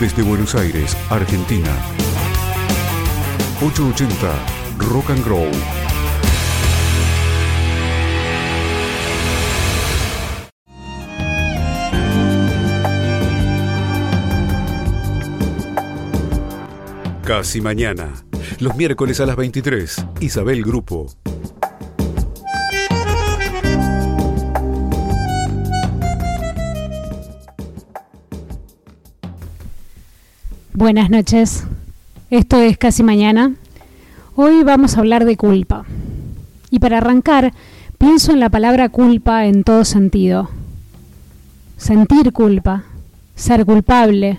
Desde Buenos Aires, Argentina. 880 Rock and Grow. Casi mañana. Los miércoles a las 23. Isabel Grupo. Buenas noches. Esto es Casi Mañana. Hoy vamos a hablar de culpa. Y para arrancar, pienso en la palabra culpa en todo sentido. Sentir culpa, ser culpable,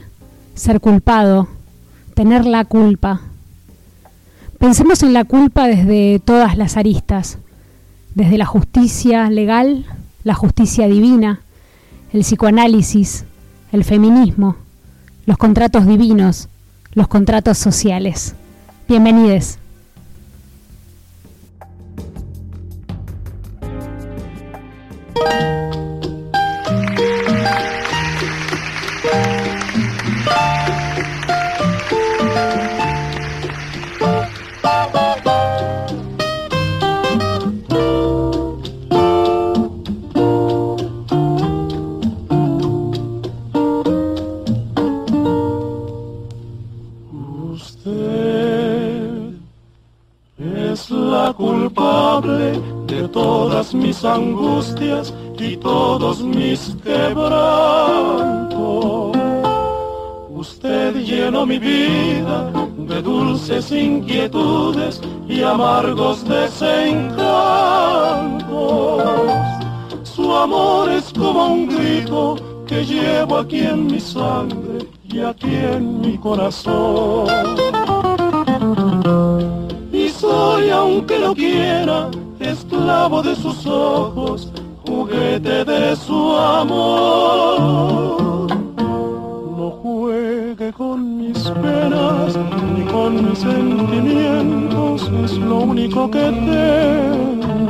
ser culpado, tener la culpa. Pensemos en la culpa desde todas las aristas, desde la justicia legal, la justicia divina, el psicoanálisis, el feminismo, los contratos divinos, los contratos sociales. Bienvenidos. mis angustias y todos mis quebrantos. Usted llenó mi vida de dulces inquietudes y amargos desencantos. Su amor es como un grito que llevo aquí en mi sangre y aquí en mi corazón. Aunque lo quiera, esclavo de sus ojos, juguete de su amor. No juegue con mis penas ni con mis sentimientos, es lo único que tengo.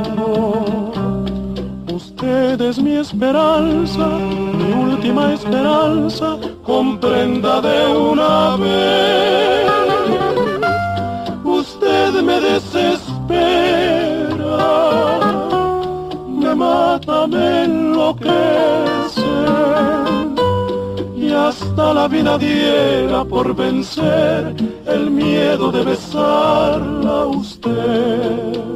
Usted es mi esperanza, mi última esperanza, comprenda de una vez. Desespera me mata, me enloquece y hasta la vida diera por vencer el miedo de besarla a usted.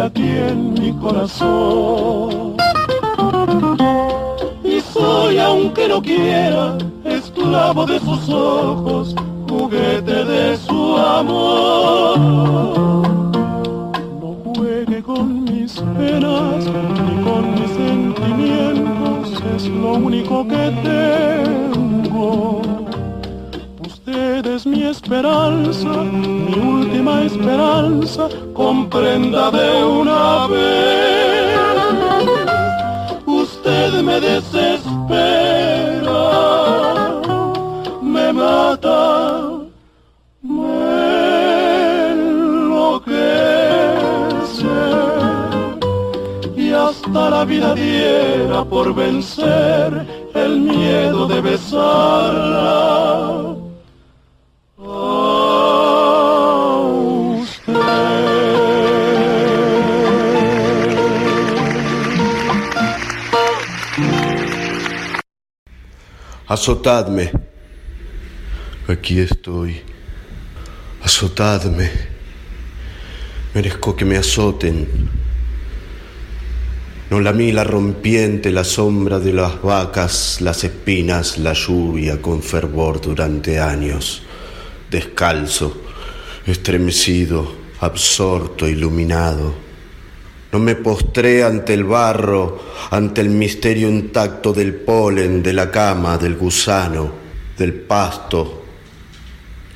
Y aquí en mi corazón. Y soy, aunque no quiera, esclavo de sus ojos, juguete de su amor. No juegue con mis penas ni con mis sentimientos, es lo único que tengo es mi esperanza, mi última esperanza, comprenda de una vez. Usted me desespera, me mata, me y hasta la vida diera por vencer el miedo de besarla azotadme. Aquí estoy. Azotadme. Merezco que me azoten. No la la rompiente, la sombra de las vacas, las espinas, la lluvia con fervor durante años. Descalzo, estremecido, absorto, iluminado no me postré ante el barro, ante el misterio intacto del polen, de la cama, del gusano, del pasto,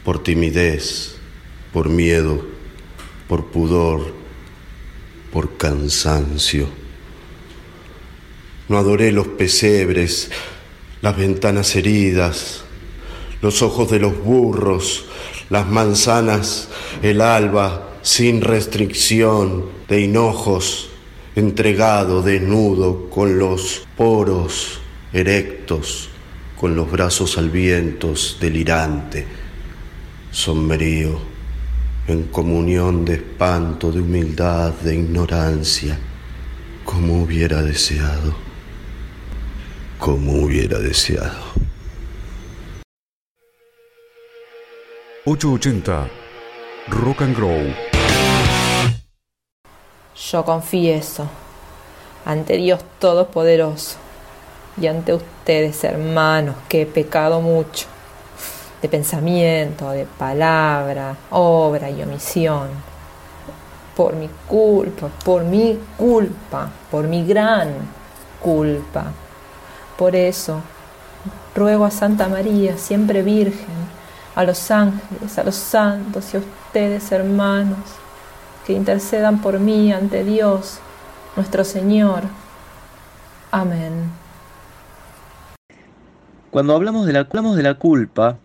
por timidez, por miedo, por pudor, por cansancio. No adoré los pesebres, las ventanas heridas, los ojos de los burros, las manzanas, el alba, sin restricción de hinojos, entregado desnudo, con los poros erectos, con los brazos al viento, delirante, sombrío, en comunión de espanto, de humildad, de ignorancia, como hubiera deseado, como hubiera deseado. 880 Rock and Grow. Yo confieso ante Dios Todopoderoso y ante ustedes, hermanos, que he pecado mucho de pensamiento, de palabra, obra y omisión. Por mi culpa, por mi culpa, por mi gran culpa. Por eso, ruego a Santa María, siempre Virgen, a los ángeles, a los santos y a ustedes, hermanos, que intercedan por mí ante Dios, nuestro Señor. Amén. Cuando hablamos de la, hablamos de la culpa,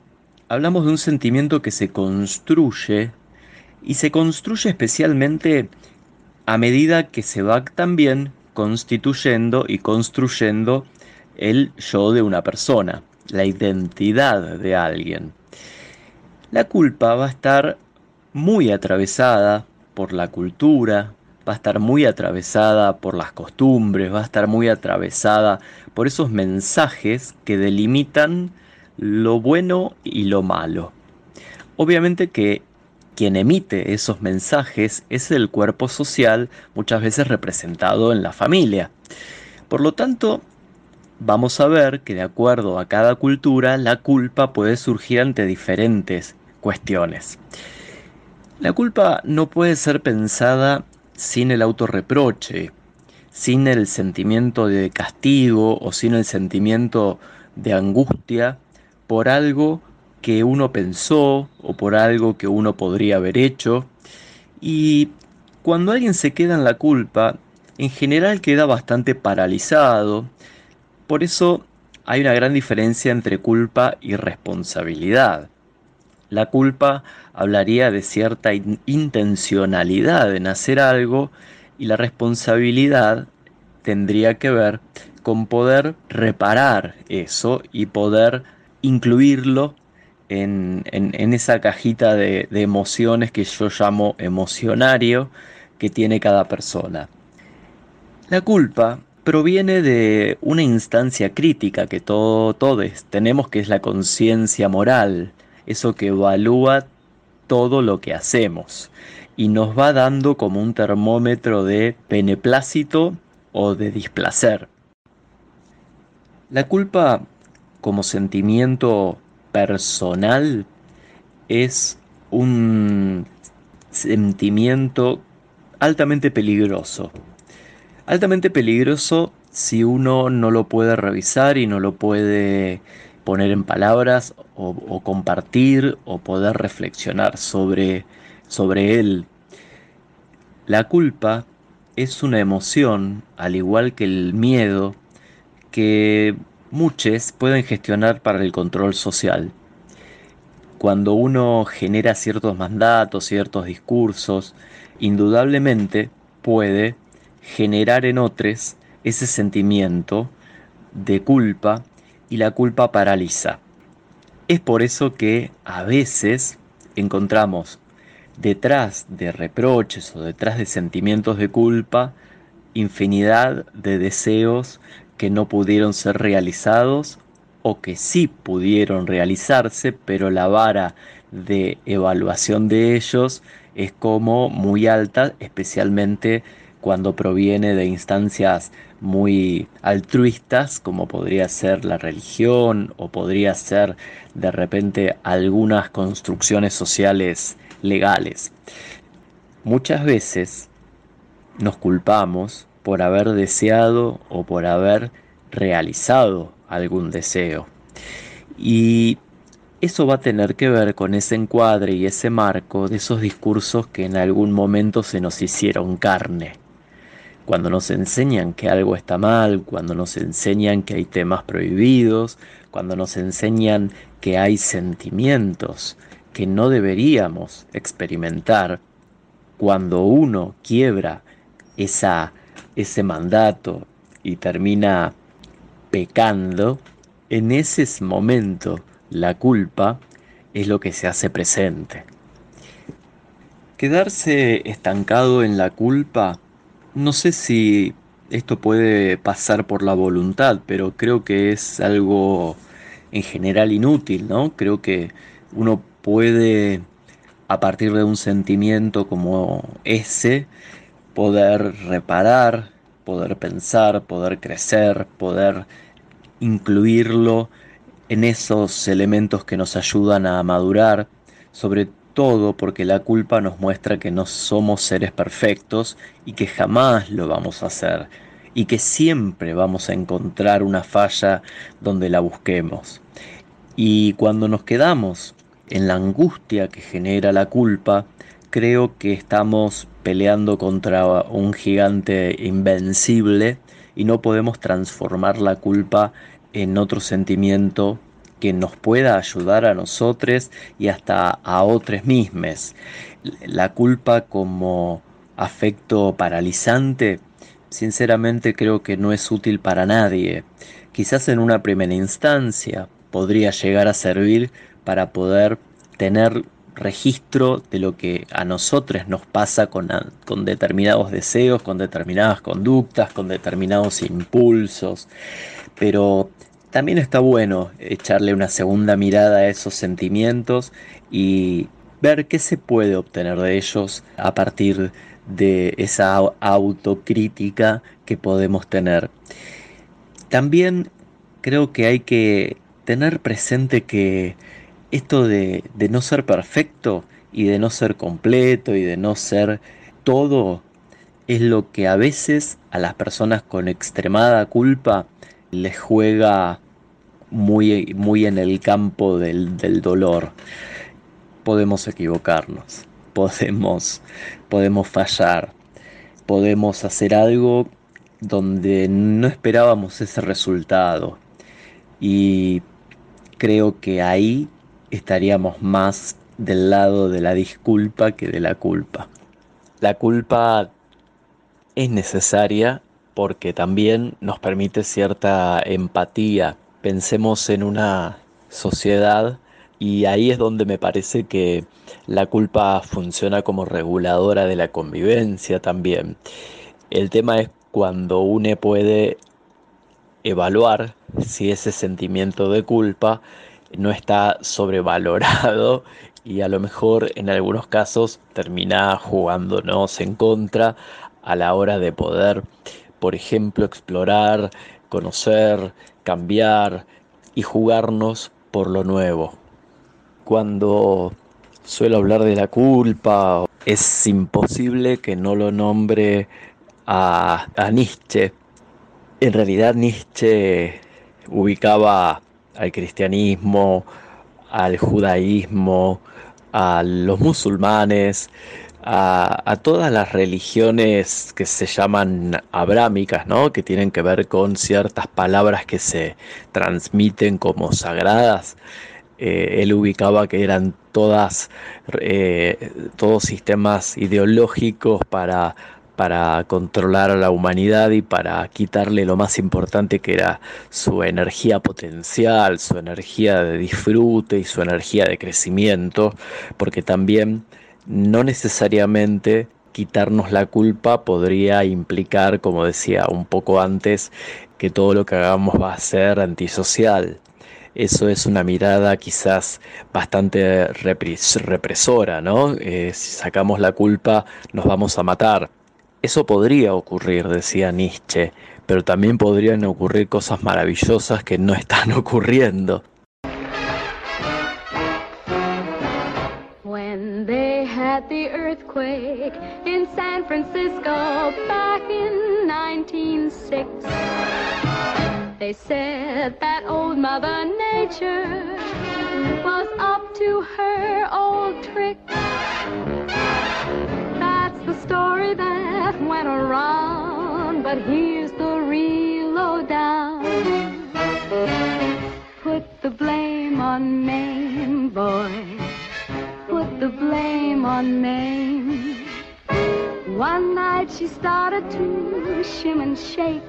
hablamos de un sentimiento que se construye y se construye especialmente a medida que se va también constituyendo y construyendo el yo de una persona, la identidad de alguien. La culpa va a estar muy atravesada por la cultura, va a estar muy atravesada por las costumbres, va a estar muy atravesada por esos mensajes que delimitan lo bueno y lo malo. Obviamente que quien emite esos mensajes es el cuerpo social, muchas veces representado en la familia. Por lo tanto, vamos a ver que de acuerdo a cada cultura, la culpa puede surgir ante diferentes cuestiones. La culpa no puede ser pensada sin el autorreproche, sin el sentimiento de castigo o sin el sentimiento de angustia por algo que uno pensó o por algo que uno podría haber hecho. Y cuando alguien se queda en la culpa, en general queda bastante paralizado. Por eso hay una gran diferencia entre culpa y responsabilidad. La culpa hablaría de cierta intencionalidad en hacer algo y la responsabilidad tendría que ver con poder reparar eso y poder incluirlo en, esa cajita de, de emociones que yo llamo emocionario que tiene cada persona. La culpa proviene de una instancia crítica que todos tenemos, que es la conciencia moral, eso que evalúa todo lo que hacemos y nos va dando como un termómetro de beneplácito o de displacer. La culpa como sentimiento personal es un sentimiento altamente peligroso. Altamente peligroso si uno no lo puede revisar y no lo puede poner en palabras o, compartir o poder reflexionar sobre, sobre él. La culpa es una emoción, al igual que el miedo, que muchos pueden gestionar para el control social. Cuando uno genera ciertos mandatos, ciertos discursos, indudablemente puede generar en otros ese sentimiento de culpa y la culpa paraliza. Es por eso que a veces encontramos detrás de reproches o detrás de sentimientos de culpa infinidad de deseos que no pudieron ser realizados o que sí pudieron realizarse, pero la vara de evaluación de ellos es como muy alta, especialmente cuando proviene de instancias muy altruistas, como podría ser la religión o podría ser de repente algunas construcciones sociales legales. Muchas veces nos culpamos por haber deseado o por haber realizado algún deseo. Y eso va a tener que ver con ese encuadre y ese marco de esos discursos que en algún momento se nos hicieron carne. Cuando nos enseñan que algo está mal, cuando nos enseñan que hay temas prohibidos, cuando nos enseñan que hay sentimientos que no deberíamos experimentar, cuando uno quiebra ese mandato y termina pecando, en ese momento la culpa es lo que se hace presente. Quedarse estancado en la culpa, no sé si esto puede pasar por la voluntad, pero creo que es algo en general inútil, ¿no? Creo que uno puede, a partir de un sentimiento como ese, poder reparar, poder pensar, poder crecer, poder incluirlo en esos elementos que nos ayudan a madurar, sobre todo porque la culpa nos muestra que no somos seres perfectos y que jamás lo vamos a hacer y que siempre vamos a encontrar una falla donde la busquemos. Y cuando nos quedamos en la angustia que genera la culpa, creo que estamos peleando contra un gigante invencible y no podemos transformar la culpa en otro sentimiento que nos pueda ayudar a nosotros y hasta a otros mismos. La culpa como afecto paralizante, sinceramente creo que no es útil para nadie. Quizás en una primera instancia podría llegar a servir para poder tener registro de lo que a nosotros nos pasa con, con, determinados deseos, con determinadas conductas, con determinados impulsos. Pero también está bueno echarle una segunda mirada a esos sentimientos y ver qué se puede obtener de ellos a partir de esa autocrítica que podemos tener. También creo que hay que tener presente que esto de, de, no ser perfecto y de no ser completo y de no ser todo es lo que a veces a las personas con extremada culpa les juega muy, muy en el campo del, del dolor. Podemos equivocarnos, podemos, podemos fallar, podemos hacer algo donde no esperábamos ese resultado. Y creo que ahí estaríamos más del lado de la disculpa que de la culpa. La culpa es necesaria porque también nos permite cierta empatía. Pensemos en una sociedad y ahí es donde me parece que la culpa funciona como reguladora de la convivencia también. El tema es cuando uno puede evaluar si ese sentimiento de culpa no está sobrevalorado y a lo mejor en algunos casos termina jugándonos en contra a la hora de poder por ejemplo, explorar, conocer, cambiar y jugarnos por lo nuevo. Cuando suelo hablar de la culpa, es imposible que no lo nombre a, Nietzsche. En realidad Nietzsche ubicaba al cristianismo, al judaísmo, a los musulmanes, a, todas las religiones que se llaman abrámicas, ¿no? que tienen que ver con ciertas palabras que se transmiten como sagradas. Eh, él ubicaba que eran todas, eh, todos sistemas ideológicos para, para controlar a la humanidad y para quitarle lo más importante que era su energía potencial, su energía de disfrute y su energía de crecimiento, porque también no necesariamente quitarnos la culpa podría implicar, como decía un poco antes, que todo lo que hagamos va a ser antisocial. Eso es una mirada quizás bastante represora, ¿no? Eh, si sacamos la culpa nos vamos a matar. Eso podría ocurrir, decía Nietzsche, pero también podrían ocurrir cosas maravillosas que no están ocurriendo. The earthquake in San Francisco back in 1906. They said that old Mother Nature was up to her old trick. That's the story that went around, but here's the real lowdown. Put the blame on Maine, boy. The blame on Maine. One night she started to shim and shake.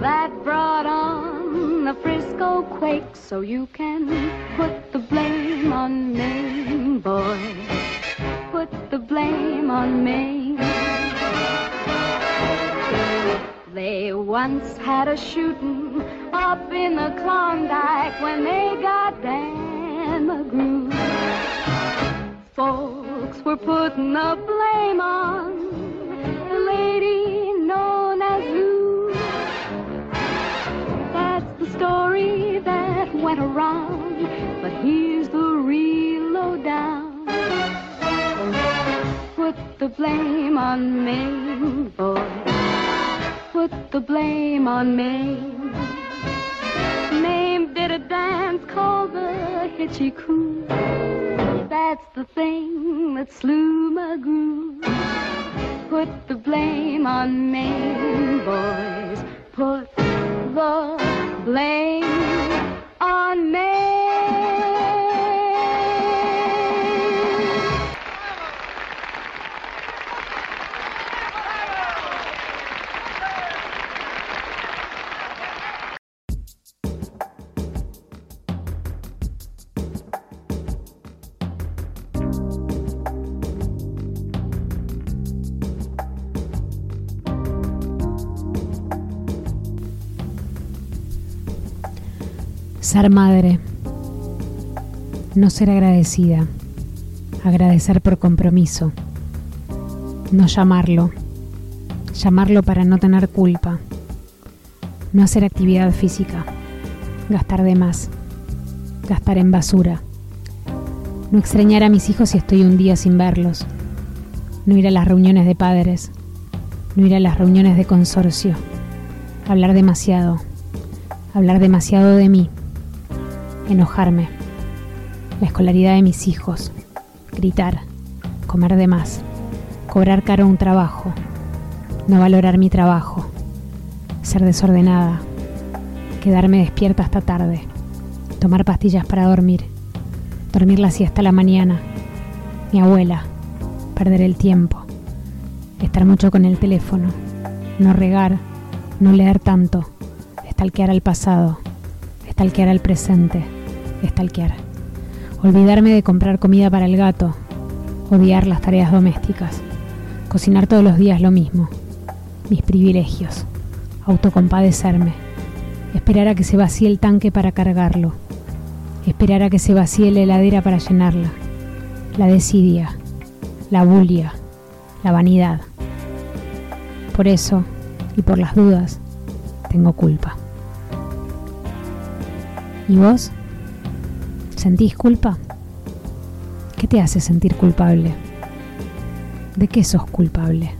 That brought on the Frisco quake. So you can put the blame on Maine, boy. Put the blame on Maine. They once had a shooting up in the Klondike when they got Dan McGrew. Folks were putting the blame on the lady known as Lou. That's the story that went around, but here's the real lowdown. Put the blame on Maine, boy. Put the blame on Maine. Maine did a dance called the Hitchy Coo. That's the thing that slew McGrew. Put the blame on Maine, boys. Put the blame on Maine. Ser madre. No ser agradecida. Agradecer por compromiso. No llamarlo. Llamarlo para no tener culpa. No hacer actividad física. Gastar de más. Gastar en basura. No extrañar a mis hijos si estoy un día sin verlos. No ir a las reuniones de padres. No ir a las reuniones de consorcio. Hablar demasiado. Hablar demasiado de mí enojarme, la escolaridad de mis hijos, gritar, comer de más, cobrar caro un trabajo, no valorar mi trabajo, ser desordenada, quedarme despierta hasta tarde, tomar pastillas para dormir, dormir la siesta a la mañana, mi abuela, perder el tiempo, estar mucho con el teléfono, no regar, no leer tanto, estalquear al pasado, estalquear al presente estalquear. Olvidarme de comprar comida para el gato. Odiar las tareas domésticas. Cocinar todos los días lo mismo. Mis privilegios. Autocompadecerme. Esperar a que se vacíe el tanque para cargarlo. Esperar a que se vacíe la heladera para llenarla. La desidia. La bulia. La vanidad. Por eso, y por las dudas, tengo culpa. ¿Y vos? ¿Sentís culpa? ¿Qué te hace sentir culpable? ¿De qué sos culpable?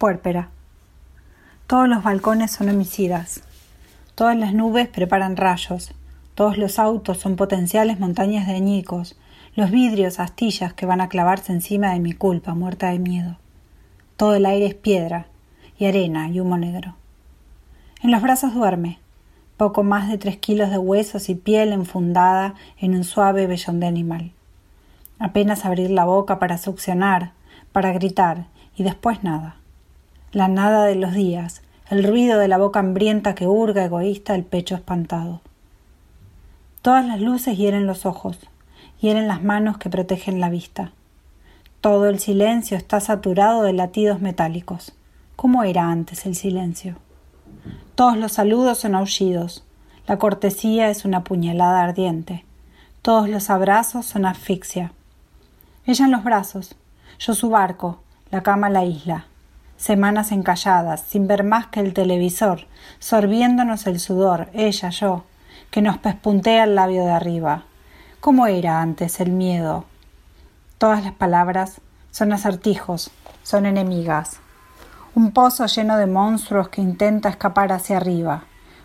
Puérpera. Todos los balcones son homicidas. Todas las nubes preparan rayos. Todos los autos son potenciales montañas de añicos. Los vidrios, astillas que van a clavarse encima de mi culpa, muerta de miedo. Todo el aire es piedra, y arena y humo negro. En los brazos duerme, poco más de tres kilos de huesos y piel enfundada en un suave vellón de animal. Apenas abrir la boca para succionar, para gritar, y después nada. La nada de los días, el ruido de la boca hambrienta que hurga egoísta el pecho espantado. Todas las luces hieren los ojos, hieren las manos que protegen la vista. Todo el silencio está saturado de latidos metálicos. ¿Cómo era antes el silencio? Todos los saludos son aullidos. La cortesía es una puñalada ardiente. Todos los abrazos son asfixia. Ella en los brazos, yo su barco, la cama la isla. Semanas encalladas, sin ver más que el televisor, sorbiéndonos el sudor, ella, yo, que nos pespuntea el labio de arriba. ¿Cómo era antes el miedo? Todas las palabras son acertijos, son enemigas. Un pozo lleno de monstruos que intenta escapar hacia arriba,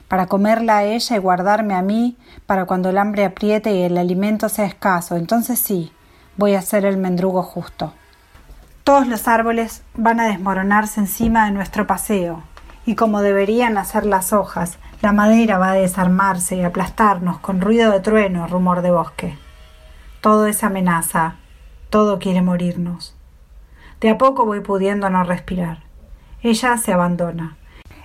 para comerla a ella y guardarme a mí para cuando el hambre apriete y el alimento sea escaso. Entonces sí, voy a ser el mendrugo justo. Todos los árboles van a desmoronarse encima de nuestro paseo, y como deberían hacer las hojas, la madera va a desarmarse y aplastarnos con ruido de trueno, rumor de bosque. Todo es amenaza, todo quiere morirnos. De a poco voy pudiendo no respirar. Ella se abandona.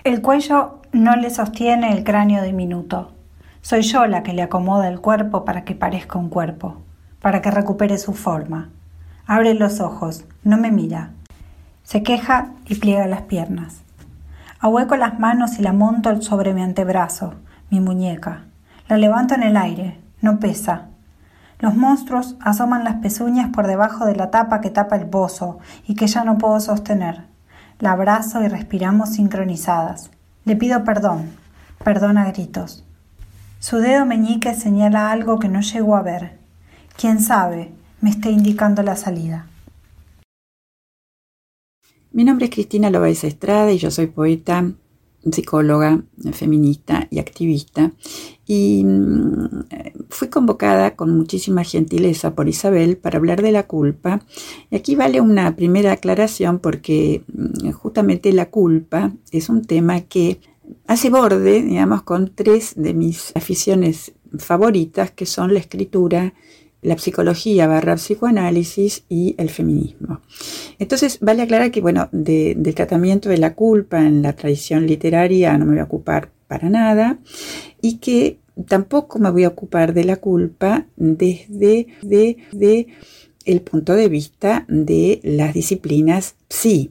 El cuello no le sostiene el cráneo diminuto. Soy yo la que le acomoda el cuerpo para que parezca un cuerpo, para que recupere su forma. Abre los ojos, no me mira. Se queja y pliega las piernas. Ahueco las manos y la monto sobre mi antebrazo, mi muñeca. La levanto en el aire, no pesa. Los monstruos asoman las pezuñas por debajo de la tapa que tapa el pozo y que ya no puedo sostener. La abrazo y respiramos sincronizadas. Le pido perdón, perdón a gritos. Su dedo meñique señala algo que no llego a ver. Quién sabe, me esté indicando la salida. Mi nombre es Cristina Loaiza Estrada y yo soy poeta, psicóloga, feminista y activista. Y mm, fui convocada con muchísima gentileza por Isabel para hablar de la culpa. Y aquí vale una primera aclaración porque mm, justamente la culpa es un tema que hace borde, digamos, con tres de mis aficiones favoritas, que son la escritura, la psicología barra psicoanálisis y el feminismo. Entonces, vale aclarar que, bueno, de, del tratamiento de la culpa en la tradición literaria no me voy a ocupar para nada y que tampoco me voy a ocupar de la culpa desde de, de el punto de vista de las disciplinas sí.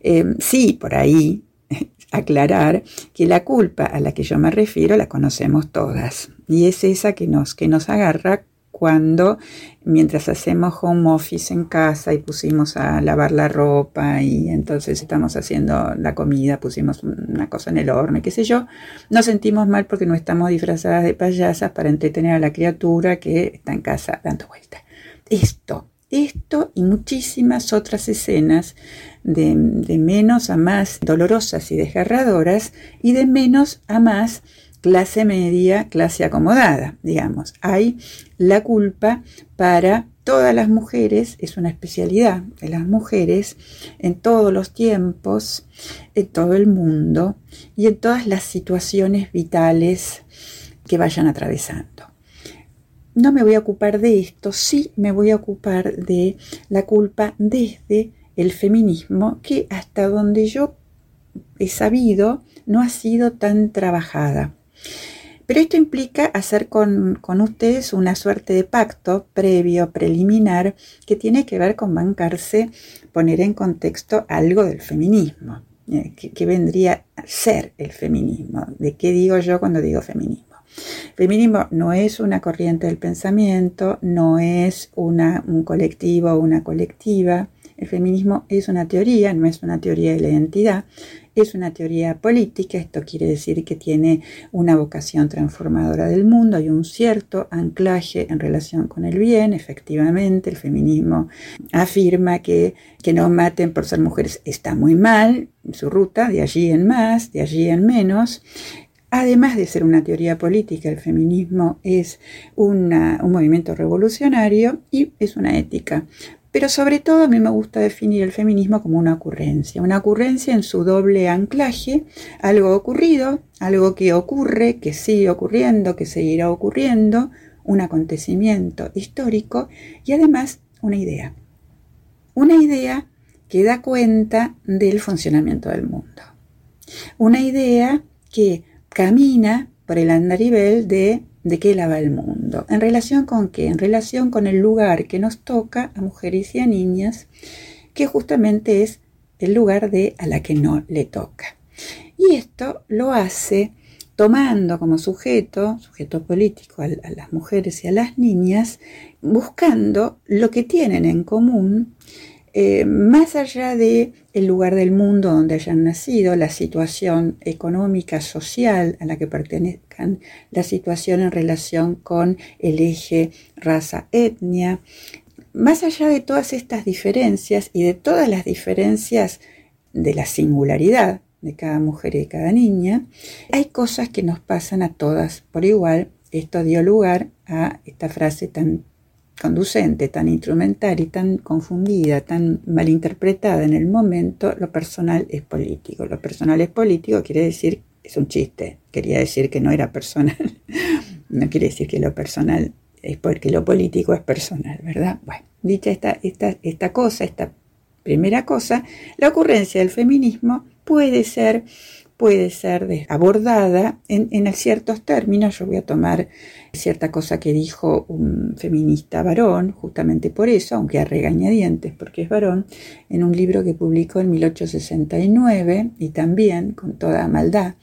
Eh, sí, por ahí aclarar que la culpa a la que yo me refiero la conocemos todas y es esa que nos, que nos agarra cuando mientras hacemos home office en casa y pusimos a lavar la ropa y entonces estamos haciendo la comida, pusimos una cosa en el horno y qué sé yo, nos sentimos mal porque no estamos disfrazadas de payasas para entretener a la criatura que está en casa dando vueltas. Esto Esto y muchísimas otras escenas de, de menos a más dolorosas y desgarradoras y de menos a más clase media, clase acomodada, digamos. Hay la culpa para todas las mujeres, es una especialidad de las mujeres en todos los tiempos, en todo el mundo y en todas las situaciones vitales que vayan atravesando. No me voy a ocupar de esto, sí me voy a ocupar de la culpa desde el feminismo, que hasta donde yo he sabido no ha sido tan trabajada. Pero esto implica hacer con, ustedes una suerte de pacto previo, preliminar, que tiene que ver con bancarse, poner en contexto algo del feminismo. Eh, ¿Qué vendría a ser el feminismo? ¿De qué digo yo cuando digo feminismo? Feminismo no es una corriente del pensamiento, no es una, un colectivo o una colectiva. El feminismo es una teoría, no es una teoría de la identidad, es una teoría política, esto quiere decir que tiene una vocación transformadora del mundo, hay un cierto anclaje en relación con el bien, efectivamente, el feminismo afirma que que no maten por ser mujeres está muy mal, su ruta, de allí en más, de allí en menos. Además de ser una teoría política, el feminismo es un movimiento revolucionario y es una ética. Pero sobre todo a mí me gusta definir el feminismo como una ocurrencia, una ocurrencia en su doble anclaje, algo ocurrido, algo que ocurre, que sigue ocurriendo, que seguirá ocurriendo, un acontecimiento histórico y además una idea. Una idea que da cuenta del funcionamiento del mundo. Una idea que camina por el andarivel de de qué va el mundo. ¿En relación con qué? En relación con el lugar que nos toca a mujeres y a niñas, que justamente es el lugar de a la que no le toca. Y esto lo hace tomando como sujeto, sujeto político, a, las mujeres y a las niñas, buscando lo que tienen en común eh, más allá de el lugar del mundo donde hayan nacido, la situación económica, social a la que pertenezcan, la situación en relación con el eje raza-etnia, más allá de todas estas diferencias y de todas las diferencias de la singularidad de cada mujer y de cada niña, hay cosas que nos pasan a todas por igual. Esto dio lugar a esta frase tan conducente, tan instrumental y tan confundida, tan malinterpretada en el momento, lo personal es político. Lo personal es político quiere decir, es un chiste, quería decir que no era personal, no quiere decir que lo personal es porque lo político es personal, ¿verdad? Bueno, dicha esta, esta, esta cosa, esta primera cosa, la ocurrencia del feminismo puede ser puede ser abordada en, ciertos términos. Yo voy a tomar cierta cosa que dijo un feminista varón, justamente por eso, aunque a regañadientes, porque es varón, en un libro que publicó en 1869 y también con toda maldad,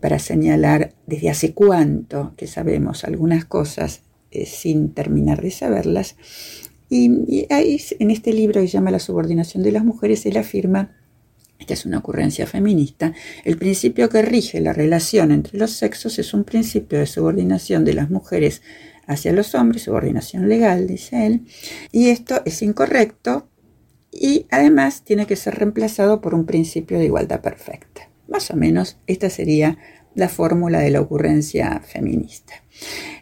para señalar desde hace cuánto que sabemos algunas cosas eh, sin terminar de saberlas. Y, y ahí en este libro que se llama La subordinación de las mujeres, él afirma esta es una ocurrencia feminista, el principio que rige la relación entre los sexos es un principio de subordinación de las mujeres hacia los hombres, subordinación legal, dice él, y esto es incorrecto y además tiene que ser reemplazado por un principio de igualdad perfecta. Más o menos esta sería la fórmula de la ocurrencia feminista.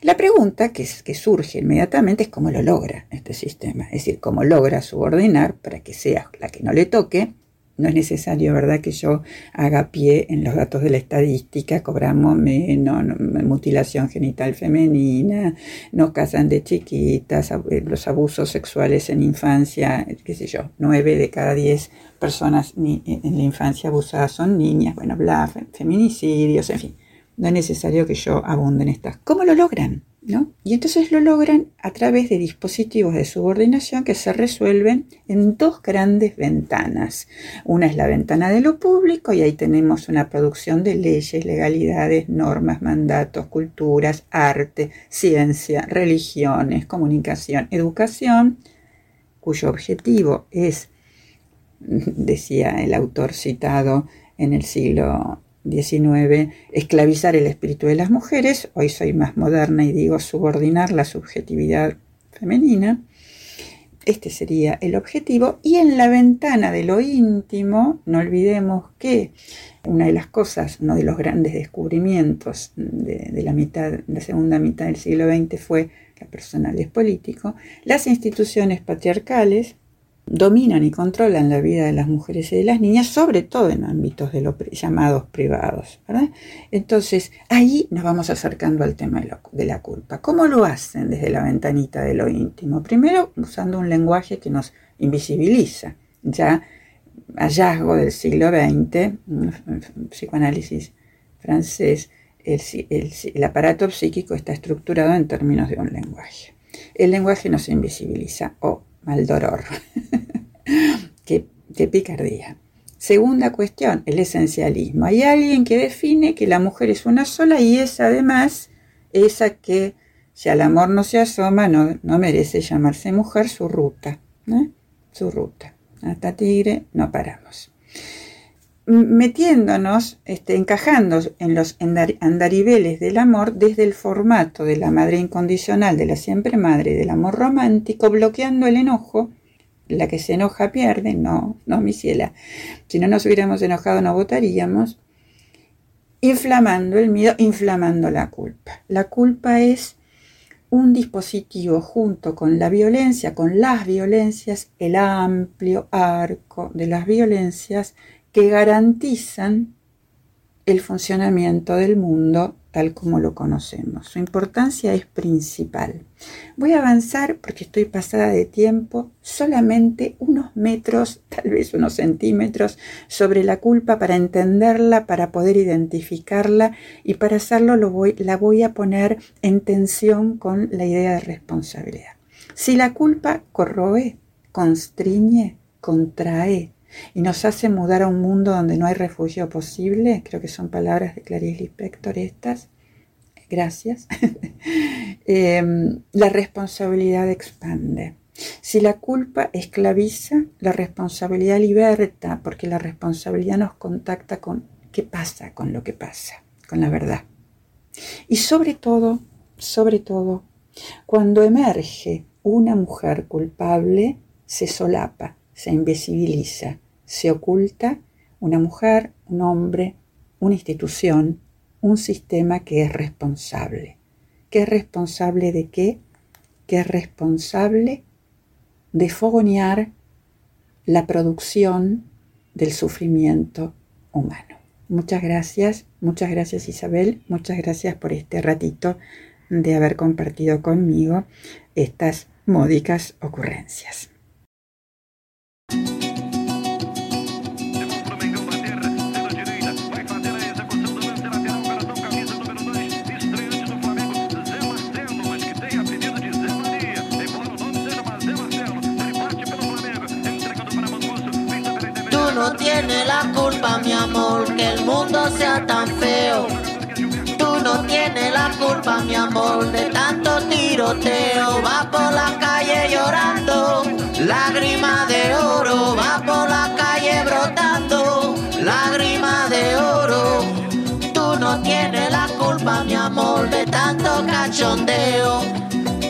La pregunta que, surge inmediatamente es cómo lo logra este sistema, es decir, cómo logra subordinar para que sea la que no le toque no es necesario, ¿verdad?, que yo haga pie en los datos de la estadística, cobramos menos, mutilación genital femenina, nos casan de chiquitas, eh, los abusos sexuales en infancia, qué sé yo, nueve de cada diez personas en la infancia abusadas son niñas, bueno, bla, feminicidios, en fin. No es necesario que yo abunde en estas. ¿Cómo lo logran? Y entonces lo logran a través de dispositivos de subordinación que se resuelven en dos grandes ventanas. Una es la ventana de lo público y ahí tenemos una producción de leyes, legalidades, normas, mandatos, culturas, arte, ciencia, religiones, comunicación, educación, cuyo objetivo es, decía el autor citado en el siglo 19, esclavizar el espíritu de las mujeres, hoy soy más moderna y digo subordinar la subjetividad femenina, Este sería el objetivo. Y en la ventana de lo íntimo, no olvidemos que una de las cosas, uno de los grandes descubrimientos de, de la mitad, la segunda mitad del siglo XX fue la personal es político, las instituciones patriarcales dominan y controlan la vida de las mujeres y de las niñas, sobre todo en ámbitos de lo llamados privados. Entonces, ahí nos vamos acercando al tema de, la culpa. ¿Cómo lo hacen desde la ventanita de lo íntimo? Primero, usando un lenguaje que nos invisibiliza. Ya hallazgo del siglo XX, psicoanálisis francés, el, el, el aparato psíquico está estructurado en términos de un lenguaje. El lenguaje nos invisibiliza o mal dolor. qué, picardía. Segunda cuestión, el esencialismo. Hay alguien que define que la mujer es una sola y es además esa que, si al amor no se asoma, no, no merece llamarse mujer, su ruta. Su ruta. Hasta tigre no paramos. Metiéndonos, este, encajando en los andariveles del amor desde el formato de la madre incondicional, de la siempre madre, del amor romántico, bloqueando el enojo la que se enoja pierde, no, no, mi ciela. Si no nos hubiéramos enojado no votaríamos. Inflamando el miedo, inflamando la culpa. La culpa es un dispositivo junto con la violencia, con las violencias, el amplio arco de las violencias que garantizan el funcionamiento del mundo tal como lo conocemos. Su importancia es principal. Voy a avanzar porque estoy pasada de tiempo solamente unos metros, tal vez unos centímetros, sobre la culpa para entenderla, para poder identificarla y para hacerlo lo la voy a poner en tensión con la idea de responsabilidad. Si la culpa corroe, constriñe, contrae, y nos hace mudar a un mundo donde no hay refugio posible, creo que son palabras de Clarice Lispector estas, gracias, eh, la responsabilidad expande. Si la culpa esclaviza, la responsabilidad liberta, porque la responsabilidad nos contacta con qué pasa con lo que pasa, con la verdad. Y sobre todo, sobre todo, cuando emerge una mujer culpable, se solapa, se invisibiliza, se oculta una mujer, un hombre, una institución, un sistema que es responsable. ¿Que es responsable de qué? Que es responsable de fogonear la producción del sufrimiento humano. Muchas gracias, muchas gracias Isabel, muchas gracias por este ratito de haber compartido conmigo estas módicas ocurrencias. No tienes la culpa, mi amor, que el mundo sea tan feo. Tú no tienes la culpa, mi amor, de tanto tiroteo. Va por la calle llorando, lágrima de oro. Va por la calle brotando, lágrima de oro. Tú no tienes la culpa, mi amor, de tanto cachondeo.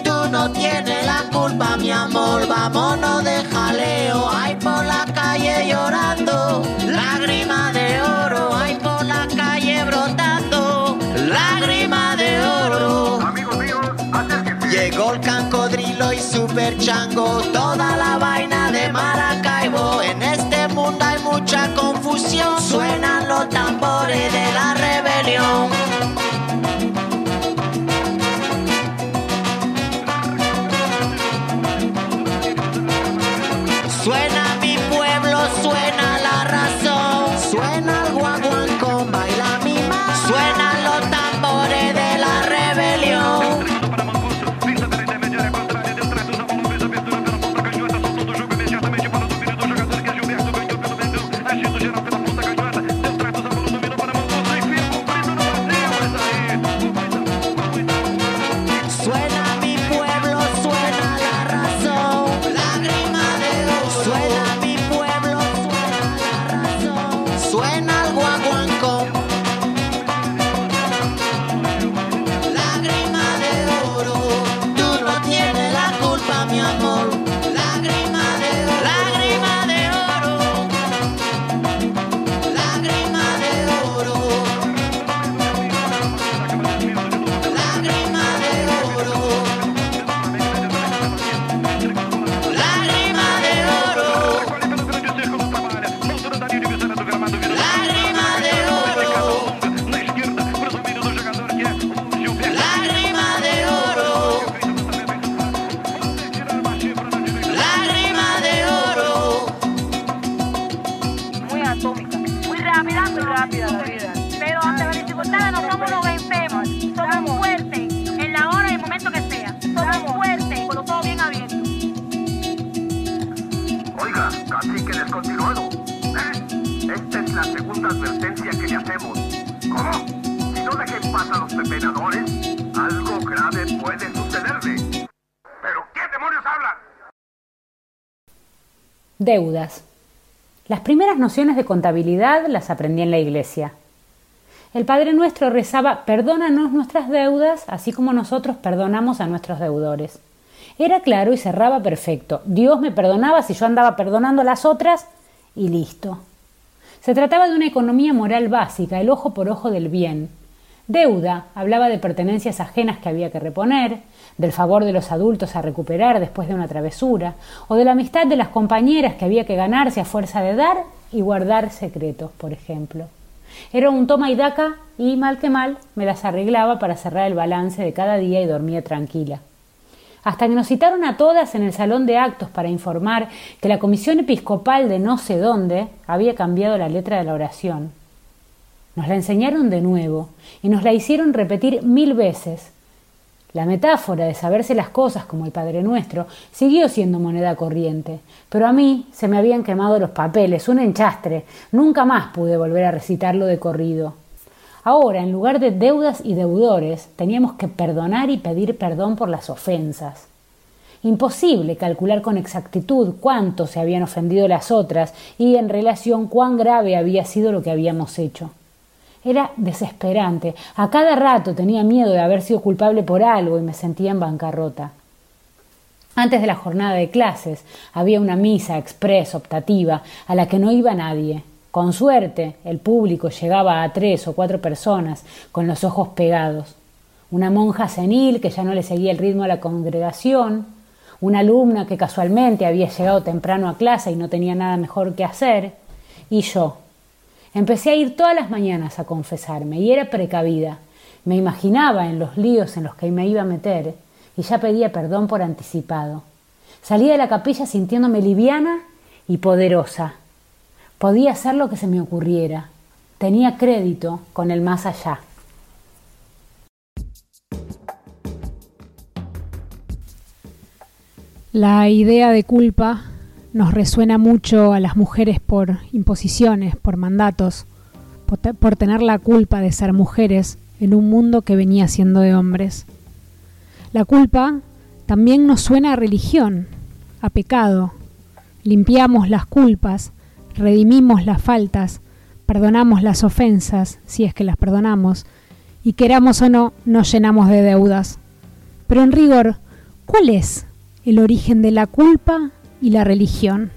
Tú no tienes la culpa, mi amor, vámonos de jaleo. Ay, llorando, lágrima de oro. Ay, por la calle brotando, lágrima de oro. Llegó el cancodrilo y super chango, toda la vaina de Maracaibo. En este mundo hay mucha confusión, suenan los tambores de la rebelión. Deudas. Las primeras nociones de contabilidad las aprendí en la iglesia. El Padre Nuestro rezaba, perdónanos nuestras deudas, así como nosotros perdonamos a nuestros deudores. Era claro y cerraba perfecto. Dios me perdonaba si yo andaba perdonando a las otras y listo. Se trataba de una economía moral básica, el ojo por ojo del bien. Deuda hablaba de pertenencias ajenas que había que reponer, del favor de los adultos a recuperar después de una travesura, o de la amistad de las compañeras que había que ganarse a fuerza de dar y guardar secretos, por ejemplo. Era un toma y daca y, mal que mal, me las arreglaba para cerrar el balance de cada día y dormía tranquila. Hasta que nos citaron a todas en el salón de actos para informar que la comisión episcopal de no sé dónde había cambiado la letra de la oración. Nos la enseñaron de nuevo y nos la hicieron repetir mil veces. La metáfora de saberse las cosas como el Padre Nuestro siguió siendo moneda corriente, pero a mí se me habían quemado los papeles, un enchastre, nunca más pude volver a recitarlo de corrido. Ahora, en lugar de deudas y deudores, teníamos que perdonar y pedir perdón por las ofensas. Imposible calcular con exactitud cuánto se habían ofendido las otras y en relación cuán grave había sido lo que habíamos hecho. Era desesperante. A cada rato tenía miedo de haber sido culpable por algo y me sentía en bancarrota. Antes de la jornada de clases había una misa express optativa a la que no iba nadie. Con suerte, el público llegaba a tres o cuatro personas con los ojos pegados. Una monja senil que ya no le seguía el ritmo a la congregación, una alumna que casualmente había llegado temprano a clase y no tenía nada mejor que hacer, y yo, Empecé a ir todas las mañanas a confesarme y era precavida. Me imaginaba en los líos en los que me iba a meter y ya pedía perdón por anticipado. Salía de la capilla sintiéndome liviana y poderosa. Podía hacer lo que se me ocurriera. Tenía crédito con el más allá. La idea de culpa nos resuena mucho a las mujeres por imposiciones, por mandatos, por, tener la culpa de ser mujeres en un mundo que venía siendo de hombres. La culpa también nos suena a religión, a pecado. Limpiamos las culpas, redimimos las faltas, perdonamos las ofensas, si es que las perdonamos, y queramos o no, nos llenamos de deudas. Pero en rigor, ¿cuál es el origen de la culpa y la religión.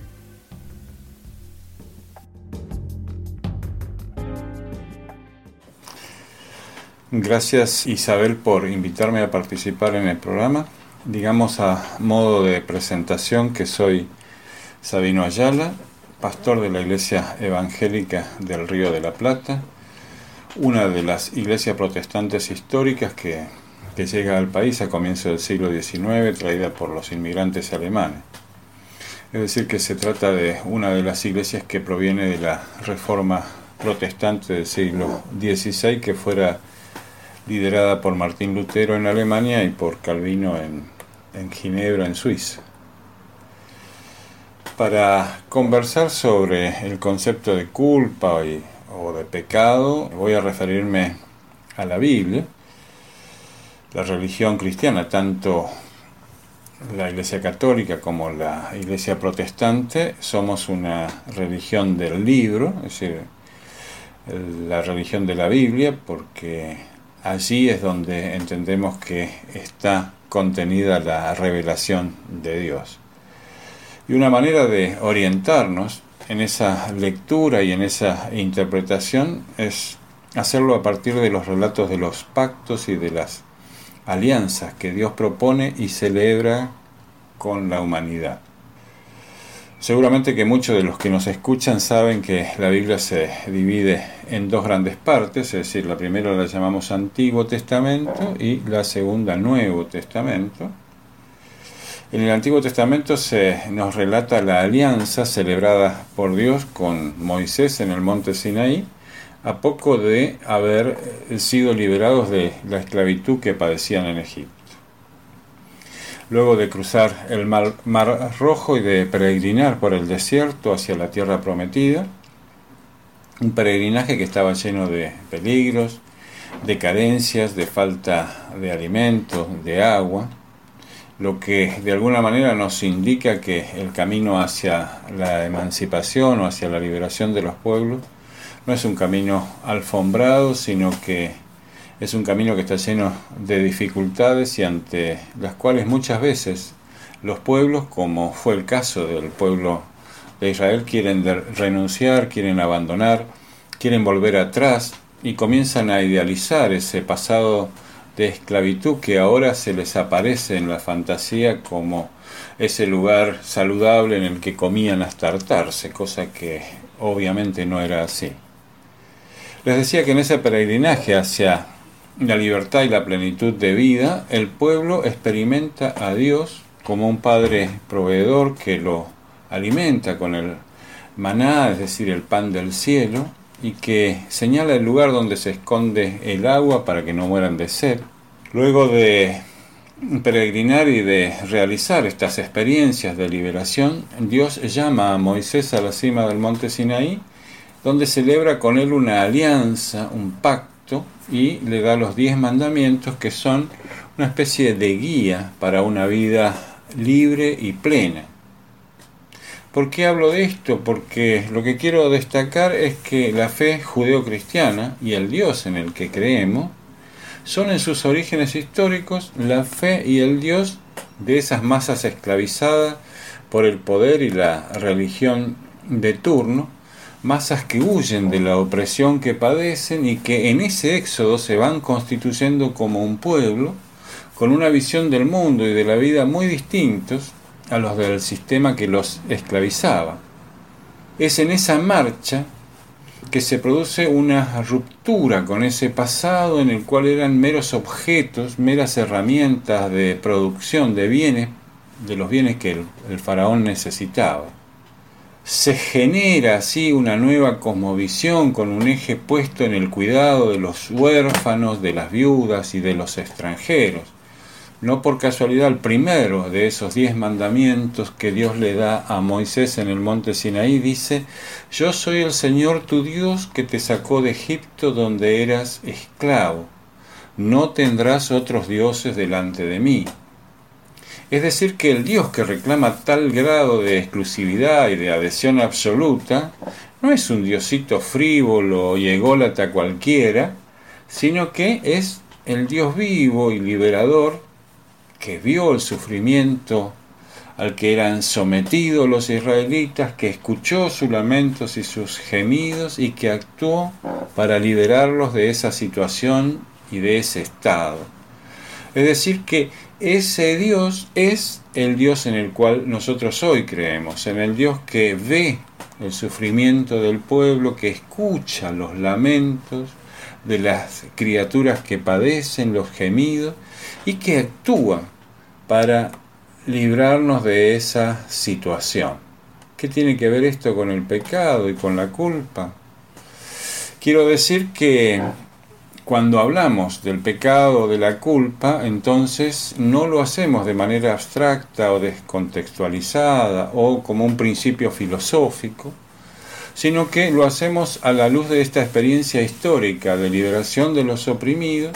Gracias Isabel por invitarme a participar en el programa. Digamos a modo de presentación que soy Sabino Ayala, pastor de la Iglesia Evangélica del Río de la Plata, una de las iglesias protestantes históricas que, llega al país a comienzos del siglo XIX, traída por los inmigrantes alemanes. Es decir, que se trata de una de las iglesias que proviene de la reforma protestante del siglo XVI, que fuera liderada por Martín Lutero en Alemania y por Calvino en, Ginebra, en Suiza. Para conversar sobre el concepto de culpa o de pecado, voy a referirme a la Biblia, la religión cristiana, tanto la Iglesia Católica como la Iglesia Protestante somos una religión del libro, es decir, la religión de la Biblia, porque allí es donde entendemos que está contenida la revelación de Dios. Y una manera de orientarnos en esa lectura y en esa interpretación es hacerlo a partir de los relatos de los pactos y de las alianzas que Dios propone y celebra con la humanidad. Seguramente que muchos de los que nos escuchan saben que la Biblia se divide en dos grandes partes, es decir, la primera la llamamos Antiguo Testamento y la segunda Nuevo Testamento. En el Antiguo Testamento se nos relata la alianza celebrada por Dios con Moisés en el monte Sinaí, a poco de haber sido liberados de la esclavitud que padecían en Egipto. luego de cruzar el mar, mar, Rojo y de peregrinar por el desierto hacia la tierra prometida. Un peregrinaje que estaba lleno de peligros, de carencias, de falta de alimento, de agua, lo que de alguna manera nos indica que el camino hacia la emancipación o hacia la liberación de los pueblos no es un camino alfombrado, sino que es un camino que está lleno de dificultades y ante las cuales muchas veces los pueblos, como fue el caso del pueblo de Israel, quieren renunciar, quieren abandonar, quieren volver atrás y comienzan a idealizar ese pasado de esclavitud que ahora se les aparece en la fantasía como ese lugar saludable en el que comían hasta hartarse, cosa que obviamente no era así. Les decía que en ese peregrinaje hacia la libertad y la plenitud de vida, el pueblo experimenta a Dios como un Padre proveedor que lo alimenta con el maná, es decir, el pan del cielo, y que señala el lugar donde se esconde el agua para que no mueran de sed. Luego de peregrinar y de realizar estas experiencias de liberación, Dios llama a Moisés a la cima del monte Sinaí, donde celebra con él una alianza, un pacto, y le da los diez mandamientos que son una especie de guía para una vida libre y plena. ¿Por qué hablo de esto? Porque lo que quiero destacar es que la fe judeocristiana y el Dios en el que creemos son en sus orígenes históricos la fe y el Dios de esas masas esclavizadas por el poder y la religión de turno, masas que huyen de la opresión que padecen y que en ese éxodo se van constituyendo como un pueblo, con una visión del mundo y de la vida muy distintos a los del sistema que los esclavizaba. Es en esa marcha que se produce una ruptura con ese pasado en el cual eran meros objetos, meras herramientas de producción de bienes, de los bienes que el, el faraón necesitaba. Se genera así una nueva cosmovisión con un eje puesto en el cuidado de los huérfanos, de las viudas y de los extranjeros no por casualidad el primero de esos diez mandamientos que Dios le da a Moisés en el monte Sinaí dice, yo soy el Señor tu Dios que te sacó de Egipto donde eras esclavo, no tendrás otros dioses delante de mí. Es decir, que el Dios que reclama tal grado de exclusividad y de adhesión absoluta, no es un diosito frívolo y ególata cualquiera, sino que es el Dios vivo y liberador que vio el sufrimiento al que eran sometidos los israelitas, que escuchó sus lamentos y sus gemidos y que actuó para liberarlos de esa situación y de ese estado. Es decir, que ese Dios es el Dios en el cual nosotros hoy creemos, en el Dios que ve el sufrimiento del pueblo, que escucha los lamentos de las criaturas que padecen los gemidos y que actúa para librarnos de esa situación. ¿Qué tiene que ver esto con el pecado y con la culpa? Quiero decir que cuando hablamos del pecado o de la culpa, entonces no lo hacemos de manera abstracta o descontextualizada o como un principio filosófico, sino que lo hacemos a la luz de esta experiencia histórica de liberación de los oprimidos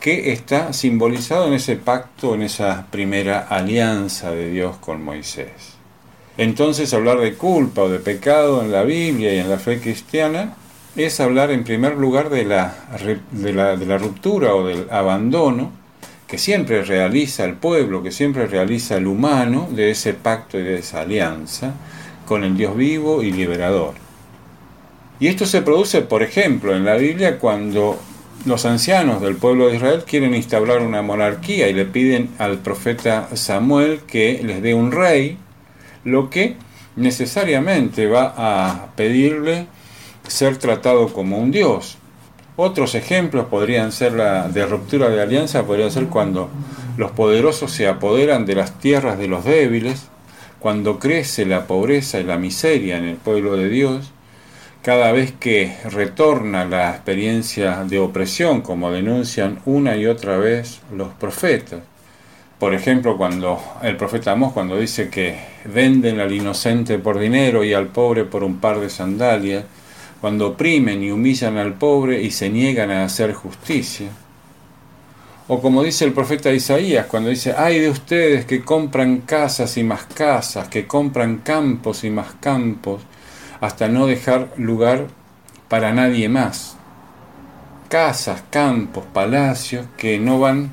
que está simbolizado en ese pacto, en esa primera alianza de Dios con Moisés. Entonces hablar de culpa o de pecado en la Biblia y en la fe cristiana es hablar en primer lugar de la, de la, ruptura o del abandono que siempre realiza el pueblo, que siempre realiza el humano de ese pacto y de esa alianza con el Dios vivo y liberador. Y esto se produce, por ejemplo, en la Biblia cuando los ancianos del pueblo de Israel quieren instaurar una monarquía y le piden al profeta Samuel que les dé un rey, lo que necesariamente va a pedirle ser tratado como un dios. Otros ejemplos podrían ser la de ruptura de alianza, podría ser cuando los poderosos se apoderan de las tierras de los débiles, cuando crece la pobreza y la miseria en el pueblo de Dios, cada vez que retorna la experiencia de opresión, como denuncian una y otra vez los profetas. Por ejemplo, cuando el profeta Amós cuando dice que venden al inocente por dinero y al pobre por un par de sandalias, cuando oprimen y humillan al pobre y se niegan a hacer justicia. O como dice el profeta Isaías cuando dice, ay de ustedes que compran casas y más casas, que compran campos y más campos, hasta no dejar lugar para nadie más. Casas, campos, palacios que no van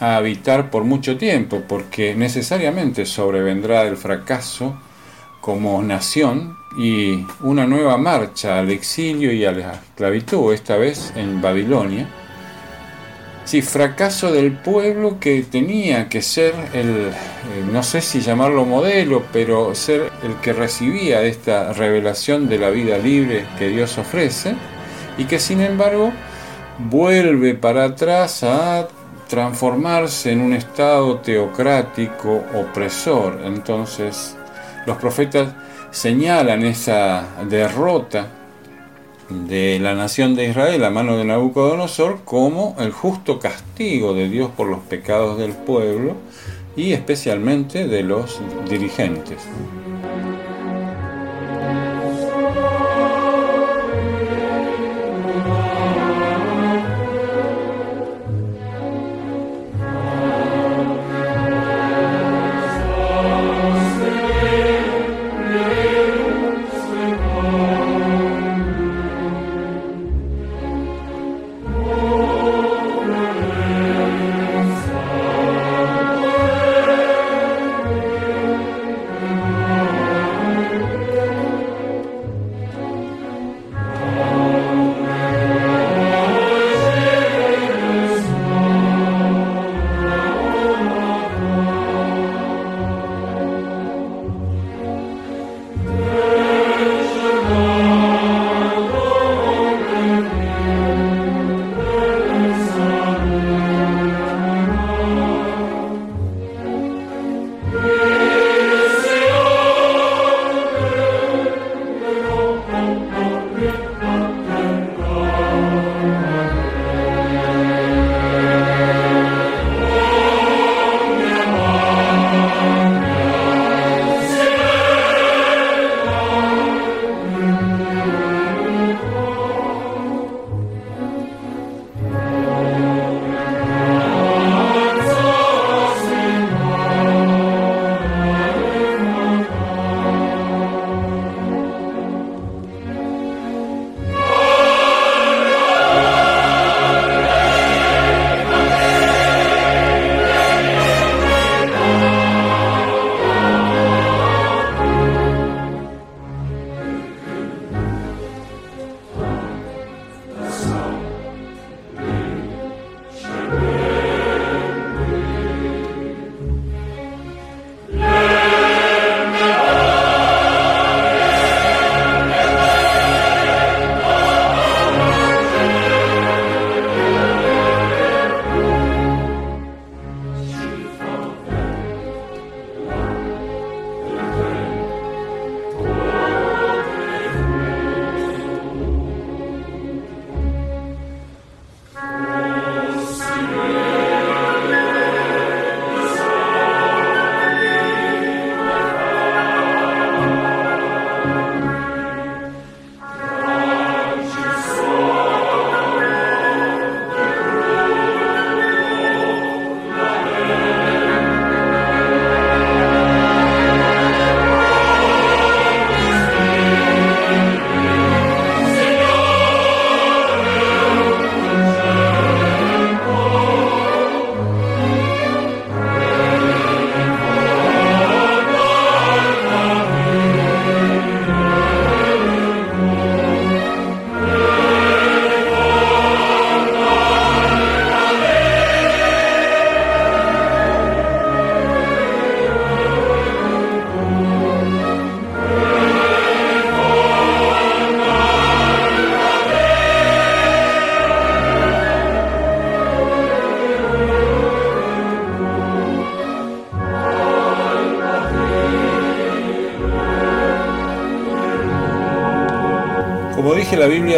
a habitar por mucho tiempo, porque necesariamente sobrevendrá el fracaso como nación y una nueva marcha al exilio y a la esclavitud, esta vez en Babilonia. Sí, fracaso del pueblo que tenía que ser el, eh, no sé si llamarlo modelo, pero ser el que recibía esta revelación de la vida libre que Dios ofrece y que sin embargo vuelve para atrás a transformarse en un estado teocrático opresor. Entonces, los profetas señalan esa derrota de la nación de Israel a mano de Nabucodonosor como el justo castigo de Dios por los pecados del pueblo y especialmente de los dirigentes.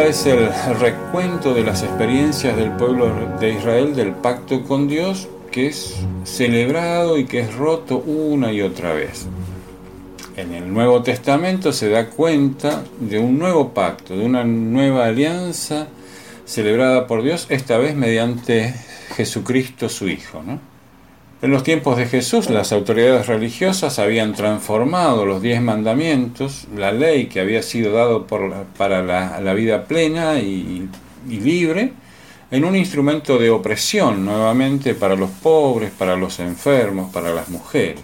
Es el recuento de las experiencias del pueblo de Israel del pacto con Dios que es celebrado y que es roto una y otra vez. En el Nuevo Testamento se da cuenta de un nuevo pacto, de una nueva alianza celebrada por Dios, esta vez mediante Jesucristo su Hijo. ¿no? En los tiempos de Jesús, las autoridades religiosas habían transformado los diez mandamientos, la ley que había sido dado por para la, vida plena y libre, en un instrumento de opresión nuevamente para los pobres, para los enfermos, para las mujeres.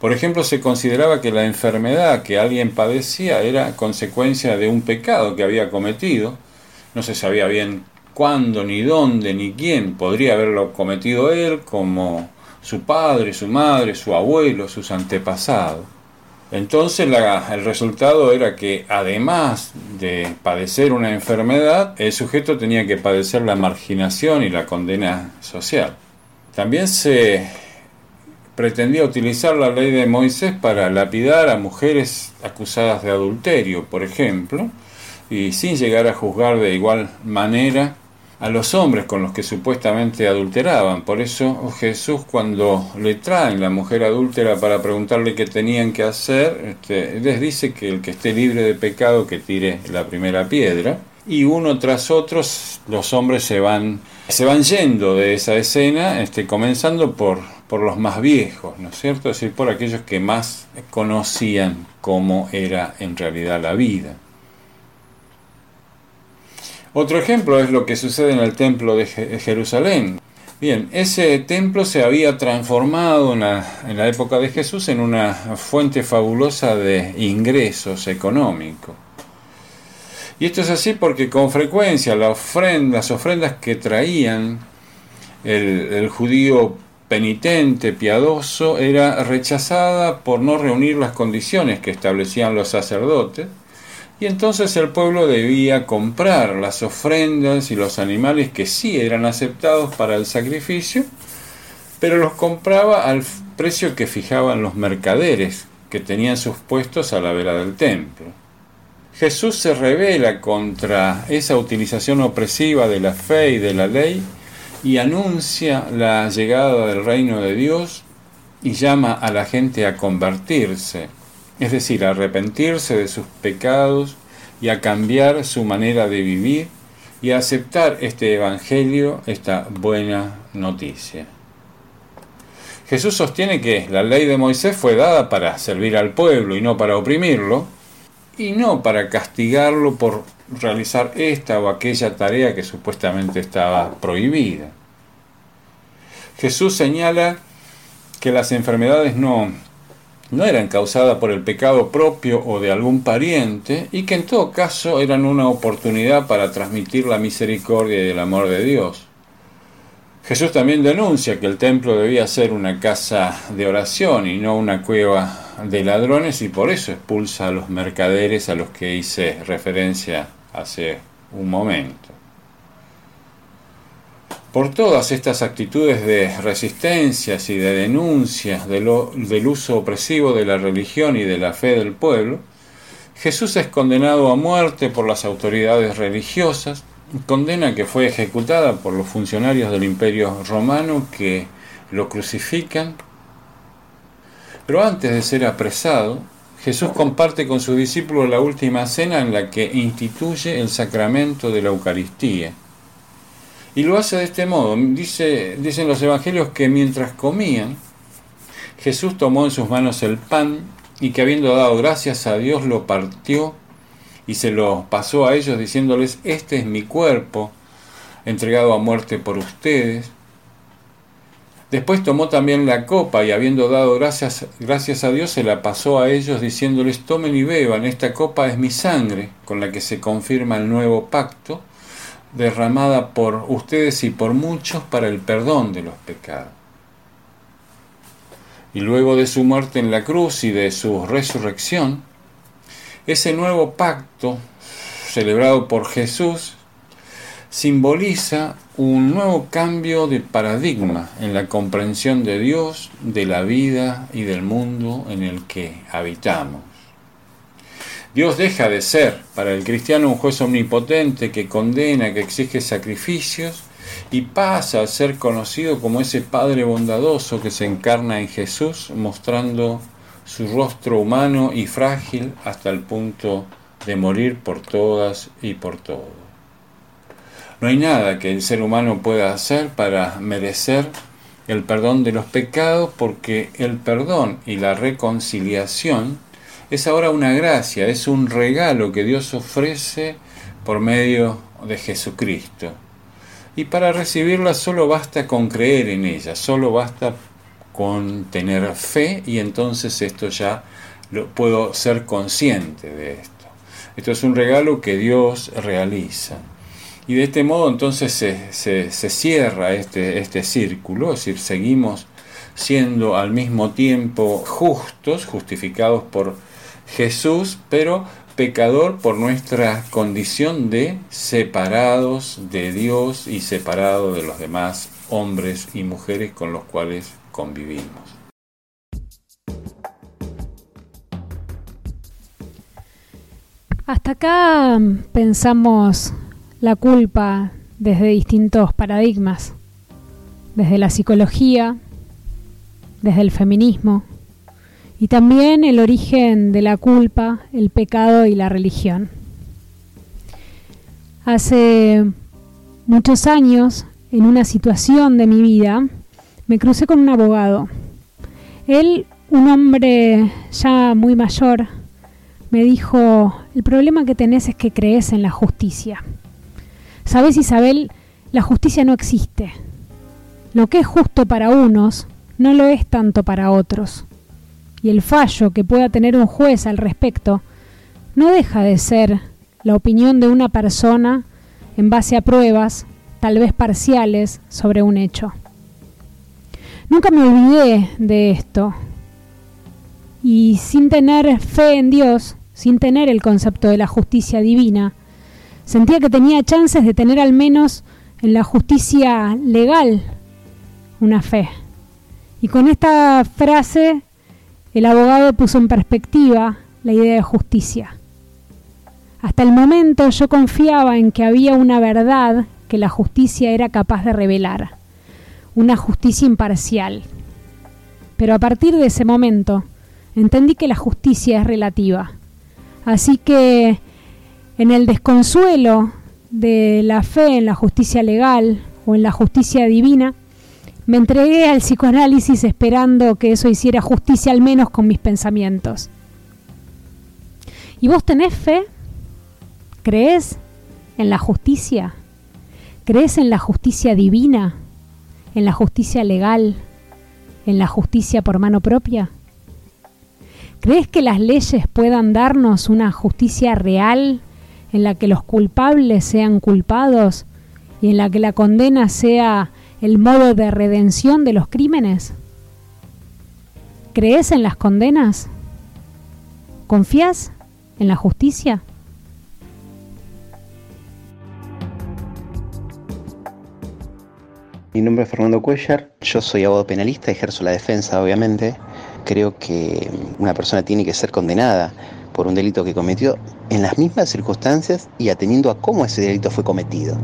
Por ejemplo, se consideraba que la enfermedad que alguien padecía era consecuencia de un pecado que había cometido. No se sabía bien cuándo, ni dónde, ni quién podría haberlo cometido él, como su padre, su madre, su abuelo, sus antepasados. Entonces el resultado era que además de padecer una enfermedad, el sujeto tenía que padecer la marginación y la condena social. También se pretendía utilizar la ley de Moisés para lapidar a mujeres acusadas de adulterio, por ejemplo, y sin llegar a juzgar de igual manera a los hombres con los que supuestamente adulteraban. Por eso Jesús cuando le traen la mujer adúltera para preguntarle qué tenían que hacer, este, les dice que el que esté libre de pecado que tire la primera piedra. Y uno tras otro los hombres se van, se van yendo de esa escena, este, comenzando por, por los más viejos, ¿no es cierto? Es decir, por aquellos que más conocían cómo era en realidad la vida. Otro ejemplo es lo que sucede en el templo de Jerusalén. Bien, ese templo se había transformado en la, época de Jesús en una fuente fabulosa de ingresos económicos. Y esto es así porque con frecuencia las ofrendas que traían el, el judío penitente, piadoso, era rechazada por no reunir las condiciones que establecían los sacerdotes y entonces el pueblo debía comprar las ofrendas y los animales que sí eran aceptados para el sacrificio, pero los compraba al precio que fijaban los mercaderes que tenían sus puestos a la vera del templo. Jesús se revela contra esa utilización opresiva de la fe y de la ley y anuncia la llegada del reino de Dios y llama a la gente a convertirse es decir, arrepentirse de sus pecados y a cambiar su manera de vivir y a aceptar este Evangelio, esta buena noticia. Jesús sostiene que la ley de Moisés fue dada para servir al pueblo y no para oprimirlo, y no para castigarlo por realizar esta o aquella tarea que supuestamente estaba prohibida. Jesús señala que las enfermedades no no eran causadas por el pecado propio o de algún pariente y que en todo caso eran una oportunidad para transmitir la misericordia y el amor de Dios. Jesús también denuncia que el templo debía ser una casa de oración y no una cueva de ladrones y por eso expulsa a los mercaderes a los que hice referencia hace un momento. Por todas estas actitudes de resistencias y de denuncias del uso opresivo de la religión y de la fe del pueblo, Jesús es condenado a muerte por las autoridades religiosas, condena que fue ejecutada por los funcionarios del imperio romano que lo crucifican, pero antes de ser apresado, Jesús comparte con sus discípulos la última cena en la que instituye el sacramento de la Eucaristía y lo hace de este modo. Dice, dicen los evangelios que mientras comían, Jesús tomó en sus manos el pan y que habiendo dado gracias a Dios lo partió y se lo pasó a ellos diciéndoles, este es mi cuerpo, entregado a muerte por ustedes. Después tomó también la copa y habiendo dado gracias, gracias a Dios se la pasó a ellos diciéndoles, tomen y beban, esta copa es mi sangre, con la que se confirma el nuevo pacto derramada por ustedes y por muchos para el perdón de los pecados. Y luego de su muerte en la cruz y de su resurrección, ese nuevo pacto celebrado por Jesús simboliza un nuevo cambio de paradigma en la comprensión de Dios, de la vida y del mundo en el que habitamos. Dios deja de ser para el cristiano un juez omnipotente que condena, que exige sacrificios y pasa a ser conocido como ese Padre bondadoso que se encarna en Jesús, mostrando su rostro humano y frágil hasta el punto de morir por todas y por todo. No hay nada que el ser humano pueda hacer para merecer el perdón de los pecados porque el perdón y la reconciliación es ahora una gracia, es un regalo que Dios ofrece por medio de Jesucristo. Y para recibirla solo basta con creer en ella, solo basta con tener fe y entonces esto ya lo, puedo ser consciente de esto. Esto es un regalo que Dios realiza. Y de este modo entonces se, se, cierra este, este círculo, es decir, seguimos siendo al mismo tiempo justos, justificados por Jesús, pero pecador por nuestra condición de separados de Dios y separados de los demás hombres y mujeres con los cuales convivimos. Hasta acá pensamos la culpa desde distintos paradigmas, desde la psicología, desde el feminismo, y también el origen de la culpa, el pecado y la religión. Hace muchos años, en una situación de mi vida, me crucé con un abogado. Él, un hombre ya muy mayor, me dijo, el problema que tenés es que crees en la justicia. Sabes, Isabel, la justicia no existe. Lo que es justo para unos no lo es tanto para otros y el fallo que pueda tener un juez al respecto no deja de ser la opinión de una persona en base a pruebas, tal vez parciales, sobre un hecho. Nunca me olvidé de esto y sin tener fe en Dios, sin tener el concepto de la justicia divina, sentía que tenía chances de tener al menos en la justicia legal una fe. Y con esta frase el abogado puso en perspectiva la idea de justicia. Hasta el momento yo confiaba en que había una verdad que la justicia era capaz de revelar, una justicia imparcial. Pero a partir de ese momento entendí que la justicia es relativa. Así que en el desconsuelo de la fe en la justicia legal o en la justicia divina, me entregué al psicoanálisis esperando que eso hiciera justicia al menos con mis pensamientos. ¿Y vos tenés fe? ¿Crees en la justicia? ¿Crees en la justicia divina? ¿En la justicia legal? ¿En la justicia por mano propia? ¿Crees que las leyes puedan darnos una justicia real en la que los culpables sean culpados y en la que la condena sea el modo de redención de los crímenes? ¿Crees en las condenas? ¿Confías en la justicia? Mi nombre es Fernando Cuellar, yo soy abogado penalista, ejerzo la defensa obviamente. Creo que una persona tiene que ser condenada por un delito que cometió en las mismas circunstancias y atendiendo a cómo ese delito fue cometido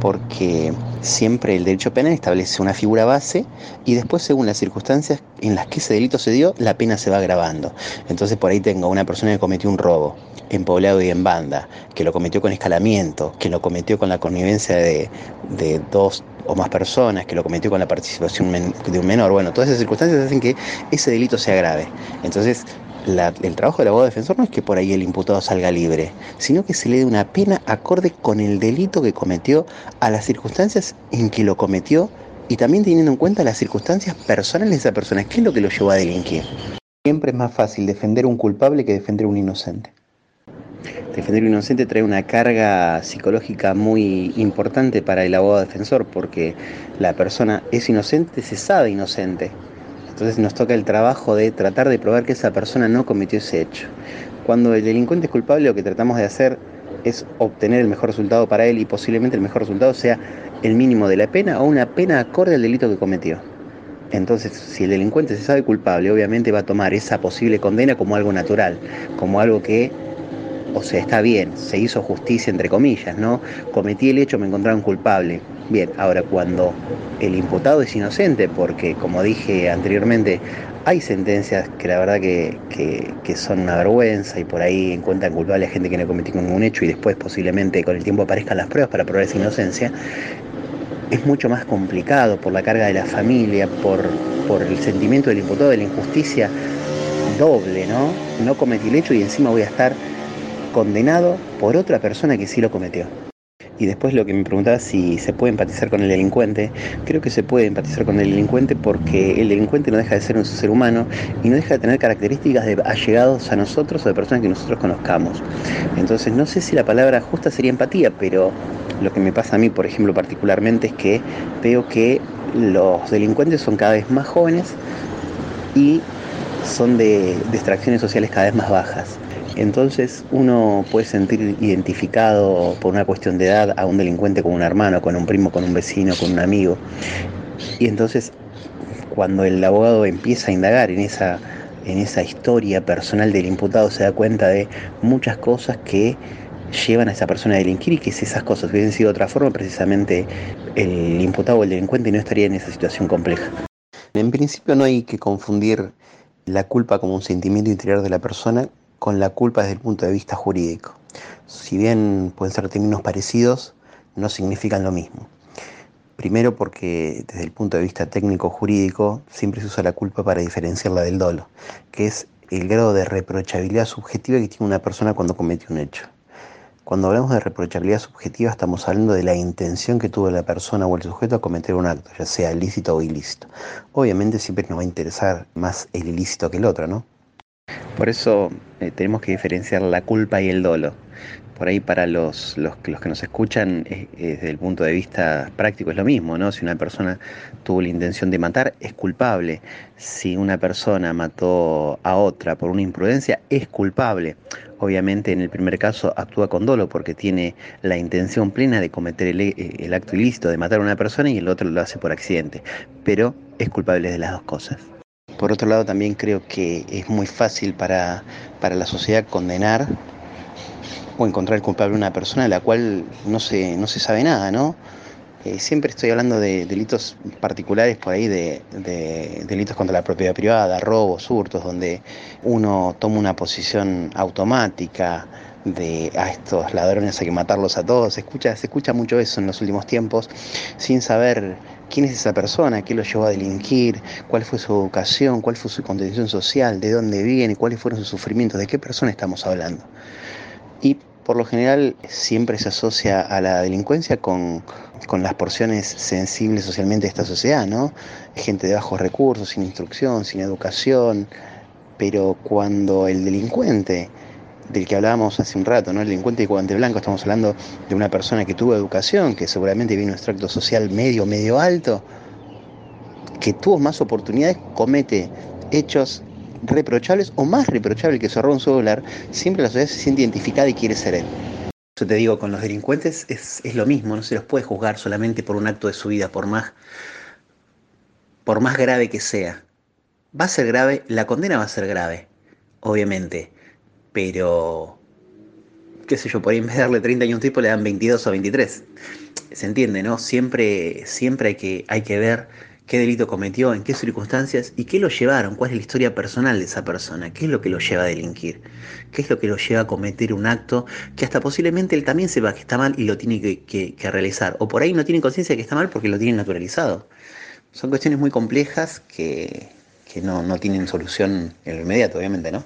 porque siempre el derecho penal establece una figura base y después según las circunstancias en las que ese delito se dio, la pena se va agravando. Entonces por ahí tengo una persona que cometió un robo en poblado y en banda, que lo cometió con escalamiento, que lo cometió con la connivencia de, de dos o más personas, que lo cometió con la participación de un menor. Bueno, todas esas circunstancias hacen que ese delito se agrave. Entonces, el trabajo del abogado defensor no es que por ahí el imputado salga libre, sino que se le dé una pena acorde con el delito que cometió, a las circunstancias en que lo cometió y también teniendo en cuenta las circunstancias personales de esa persona. ¿Qué es lo que lo llevó a delinquir? Siempre es más fácil defender un culpable que defender un inocente. Defender un inocente trae una carga psicológica muy importante para el abogado defensor porque la persona es inocente, se sabe inocente, entonces nos toca el trabajo de tratar de probar que esa persona no cometió ese hecho. Cuando el delincuente es culpable, lo que tratamos de hacer es obtener el mejor resultado para él y posiblemente el mejor resultado sea el mínimo de la pena o una pena acorde al delito que cometió. Entonces, si el delincuente se sabe culpable, obviamente va a tomar esa posible condena como algo natural, como algo que o sea, está bien, se hizo justicia entre comillas, ¿no? Cometí el hecho, me encontraron culpable. Bien, ahora cuando el imputado es inocente, porque como dije anteriormente, hay sentencias que la verdad que, que, son una vergüenza y por ahí encuentran culpable a gente que no cometió ningún hecho y después posiblemente con el tiempo aparezcan las pruebas para probar esa inocencia, es mucho más complicado por la carga de la familia, por, por el sentimiento del imputado de la injusticia doble, ¿no? No cometí el hecho y encima voy a estar condenado por otra persona que sí lo cometió. Y después lo que me preguntaba si se puede empatizar con el delincuente, creo que se puede empatizar con el delincuente porque el delincuente no deja de ser un ser humano y no deja de tener características de allegados a nosotros o de personas que nosotros conozcamos. Entonces no sé si la palabra justa sería empatía, pero lo que me pasa a mí, por ejemplo, particularmente es que veo que los delincuentes son cada vez más jóvenes y son de, de extracciones sociales cada vez más bajas. Entonces uno puede sentir identificado por una cuestión de edad a un delincuente con un hermano, con un primo, con un vecino, con un amigo. Y entonces cuando el abogado empieza a indagar en esa, en esa historia personal del imputado se da cuenta de muchas cosas que llevan a esa persona a delinquir y que si esas cosas hubiesen sido de otra forma, precisamente el imputado o el delincuente no estaría en esa situación compleja. En principio no hay que confundir la culpa como un sentimiento interior de la persona con la culpa desde el punto de vista jurídico. Si bien pueden ser términos parecidos, no significan lo mismo. Primero porque desde el punto de vista técnico jurídico siempre se usa la culpa para diferenciarla del dolo, que es el grado de reprochabilidad subjetiva que tiene una persona cuando comete un hecho. Cuando hablamos de reprochabilidad subjetiva estamos hablando de la intención que tuvo la persona o el sujeto a cometer un acto, ya sea ilícito o ilícito. Obviamente siempre nos va a interesar más el ilícito que el otro, ¿no? Por eso eh, tenemos que diferenciar la culpa y el dolo. Por ahí para los, los, que nos escuchan, eh, eh, desde el punto de vista práctico es lo mismo, ¿no? Si una persona tuvo la intención de matar, es culpable. Si una persona mató a otra por una imprudencia, es culpable. Obviamente en el primer caso actúa con dolo porque tiene la intención plena de cometer el, el acto ilícito de matar a una persona y el otro lo hace por accidente. Pero es culpable de las dos cosas. Por otro lado, también creo que es muy fácil para, para la sociedad condenar o encontrar culpable a una persona de la cual no se, no se sabe nada, ¿no? Eh, siempre estoy hablando de delitos particulares por ahí, de, de, delitos contra la propiedad privada, robos, hurtos, donde uno toma una posición automática de a estos ladrones hay que matarlos a todos. Se escucha, se escucha mucho eso en los últimos tiempos, sin saber quién es esa persona, qué lo llevó a delinquir, cuál fue su educación, cuál fue su condición social, de dónde viene, cuáles fueron sus sufrimientos, de qué persona estamos hablando. Y por lo general siempre se asocia a la delincuencia con, con las porciones sensibles socialmente de esta sociedad, ¿no? Gente de bajos recursos, sin instrucción, sin educación, pero cuando el delincuente del que hablábamos hace un rato, ¿no? El delincuente de guante blanco, estamos hablando de una persona que tuvo educación, que seguramente viene un extracto social medio, medio alto, que tuvo más oportunidades, comete hechos reprochables o más reprochables que se roba un celular, siempre la sociedad se siente identificada y quiere ser él. Eso te digo, con los delincuentes es, es, lo mismo, no se los puede juzgar solamente por un acto de su vida, por más, por más grave que sea. Va a ser grave, la condena va a ser grave, obviamente pero qué sé yo, por ahí en vez de darle 30 años a un tipo le dan 22 o 23. Se entiende, ¿no? Siempre, siempre hay, que, hay que ver qué delito cometió, en qué circunstancias y qué lo llevaron, cuál es la historia personal de esa persona, qué es lo que lo lleva a delinquir, qué es lo que lo lleva a cometer un acto que hasta posiblemente él también sepa que está mal y lo tiene que, que, realizar. O por ahí no tiene conciencia de que está mal porque lo tiene naturalizado. Son cuestiones muy complejas que, que no, no tienen solución en lo inmediato, obviamente, ¿no?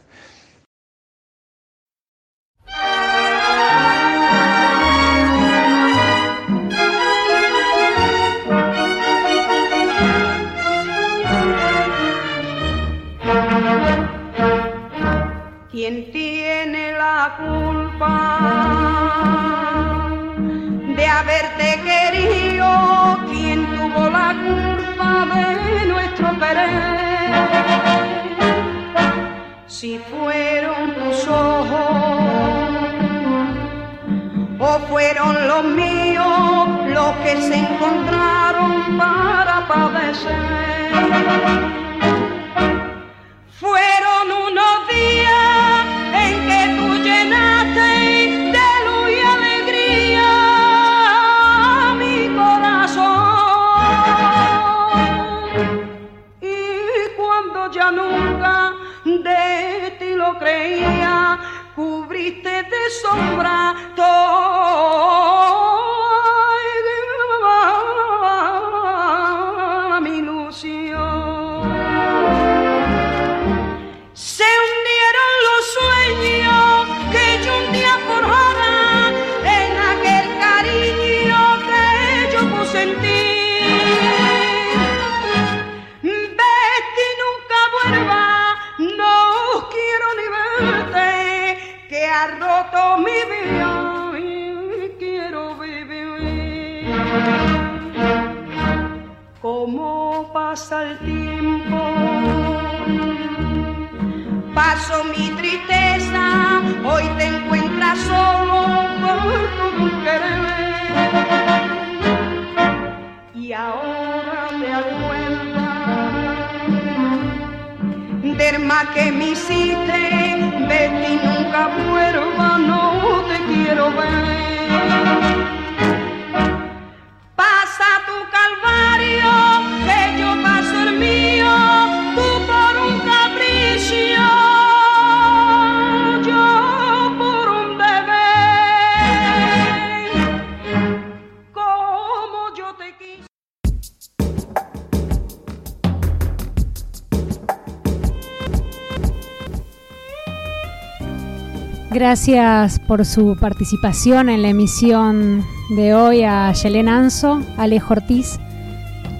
Gracias por su participación en la emisión de hoy a Yelena Anso, Alejo Ortiz,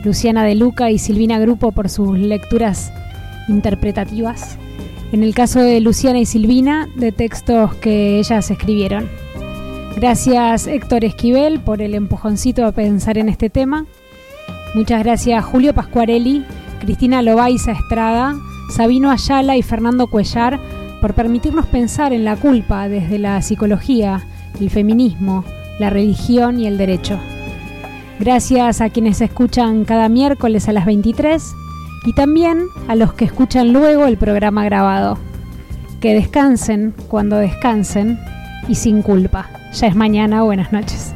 Luciana De Luca y Silvina Grupo por sus lecturas interpretativas. En el caso de Luciana y Silvina, de textos que ellas escribieron. Gracias Héctor Esquivel por el empujoncito a pensar en este tema. Muchas gracias Julio Pascuarelli, Cristina Lobaiza Estrada, Sabino Ayala y Fernando Cuellar por permitirnos pensar en la culpa desde la psicología, el feminismo, la religión y el derecho. Gracias a quienes escuchan cada miércoles a las 23 y también a los que escuchan luego el programa grabado. Que descansen cuando descansen y sin culpa. Ya es mañana, buenas noches.